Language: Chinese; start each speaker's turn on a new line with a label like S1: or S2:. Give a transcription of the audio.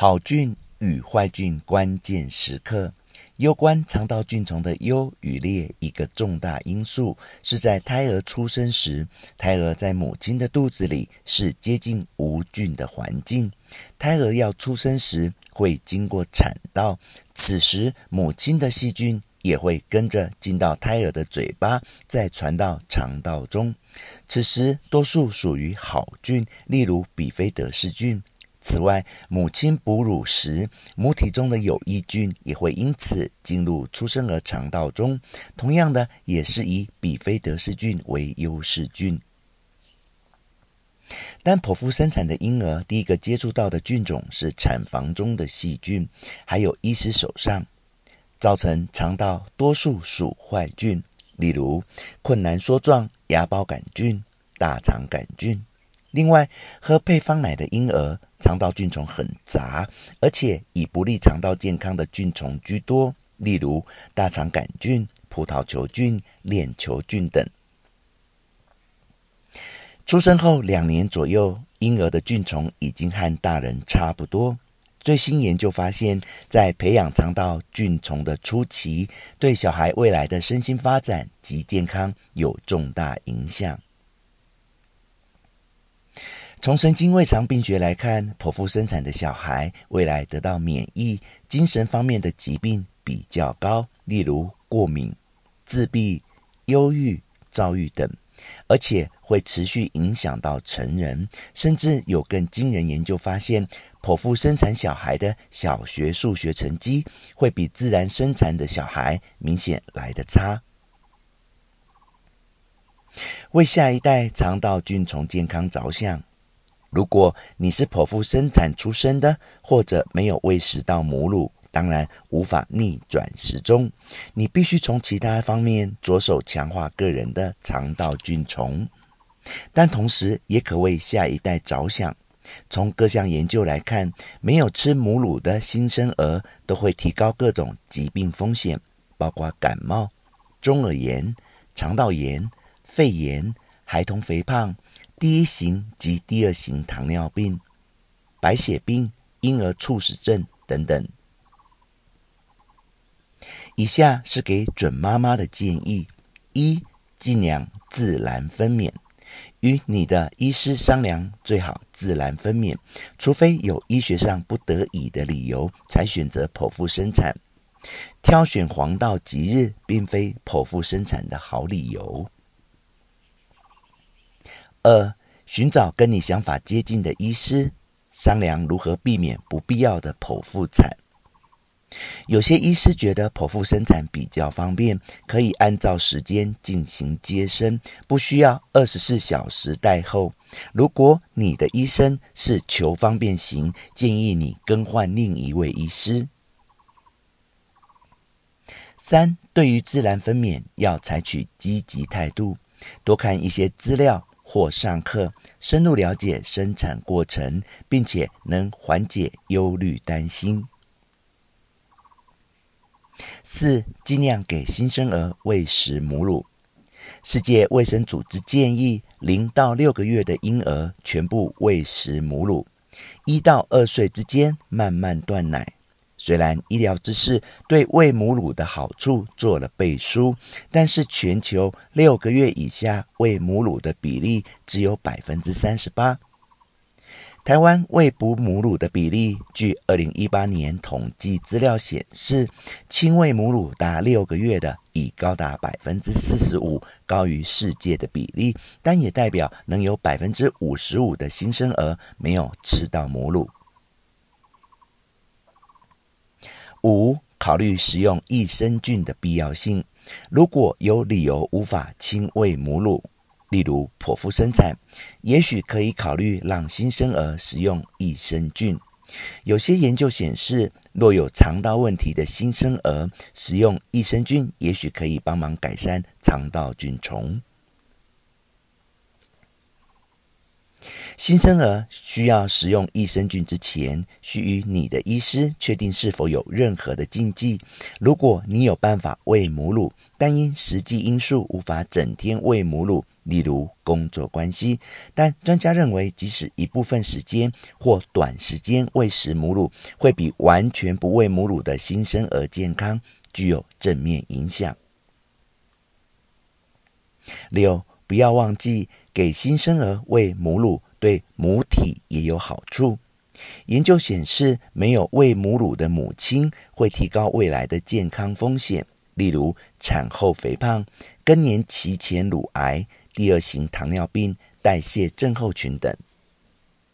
S1: 好菌与坏菌关键时刻。攸关肠道菌丛的优与劣，一个重大因素是在胎儿出生时，胎儿在母亲的肚子里是接近无菌的环境。胎儿要出生时会经过产道，此时母亲的细菌也会跟着进到胎儿的嘴巴，再传到肠道中。此时多数属于好菌，例如比菲德氏菌。此外，母亲哺乳时，母体中的有益菌也会因此进入出生儿肠道中。同样的，也是以比菲德氏菌为优势菌。当剖腹生产的婴儿第一个接触到的菌种是产房中的细菌，还有医师手上，造成肠道多数属坏菌，例如困难梭状芽孢杆菌、大肠杆菌。另外，喝配方奶的婴儿。肠道菌丛很杂，而且以不利肠道健康的菌丛居多，例如大肠杆菌、葡萄球菌、链球菌等。出生后两年左右，婴儿的菌丛已经和大人差不多。最新研究发现，在培养肠道菌丛的初期，对小孩未来的身心发展及健康有重大影响。从神经胃肠病学来看，剖腹生产的小孩未来得到免疫、精神方面的疾病比较高，例如过敏、自闭、忧郁、躁郁等，而且会持续影响到成人。甚至有更惊人研究发现，剖腹生产小孩的小学数学成绩会比自然生产的小孩明显来得差。为下一代肠道菌丛健康着想。如果你是剖腹生产出生的，或者没有喂食到母乳，当然无法逆转时钟。你必须从其他方面着手强化个人的肠道菌丛，但同时也可为下一代着想。从各项研究来看，没有吃母乳的新生儿都会提高各种疾病风险，包括感冒、中耳炎、肠道炎、肺炎、孩童肥胖。第一型及第二型糖尿病、白血病、婴儿猝死症等等。以下是给准妈妈的建议：一、尽量自然分娩，与你的医师商量，最好自然分娩，除非有医学上不得已的理由，才选择剖腹生产。挑选黄道吉日，并非剖腹生产的好理由。二、寻找跟你想法接近的医师，商量如何避免不必要的剖腹产。有些医师觉得剖腹生产比较方便，可以按照时间进行接生，不需要二十四小时待候。如果你的医生是求方便型，建议你更换另一位医师。三、对于自然分娩要采取积极态度，多看一些资料。或上课，深入了解生产过程，并且能缓解忧虑担心。四、尽量给新生儿喂食母乳。世界卫生组织建议，零到六个月的婴儿全部喂食母乳，一到二岁之间慢慢断奶。虽然医疗知识对喂母乳的好处做了背书，但是全球六个月以下喂母乳的比例只有百分之三十八。台湾喂哺母乳的比例，据二零一八年统计资料显示，亲喂母乳达六个月的已高达百分之四十五，高于世界的比例，但也代表能有百分之五十五的新生儿没有吃到母乳。五、考虑使用益生菌的必要性。如果有理由无法亲喂母乳，例如剖腹生产，也许可以考虑让新生儿使用益生菌。有些研究显示，若有肠道问题的新生儿，使用益生菌也许可以帮忙改善肠道菌丛。新生儿需要使用益生菌之前，需与你的医师确定是否有任何的禁忌。如果你有办法喂母乳，但因实际因素无法整天喂母乳，例如工作关系。但专家认为，即使一部分时间或短时间喂食母乳，会比完全不喂母乳的新生儿健康，具有正面影响。六，不要忘记给新生儿喂母乳，对母体也有好处。研究显示，没有喂母乳的母亲会提高未来的健康风险，例如产后肥胖、更年期前乳癌、第二型糖尿病、代谢症候群等。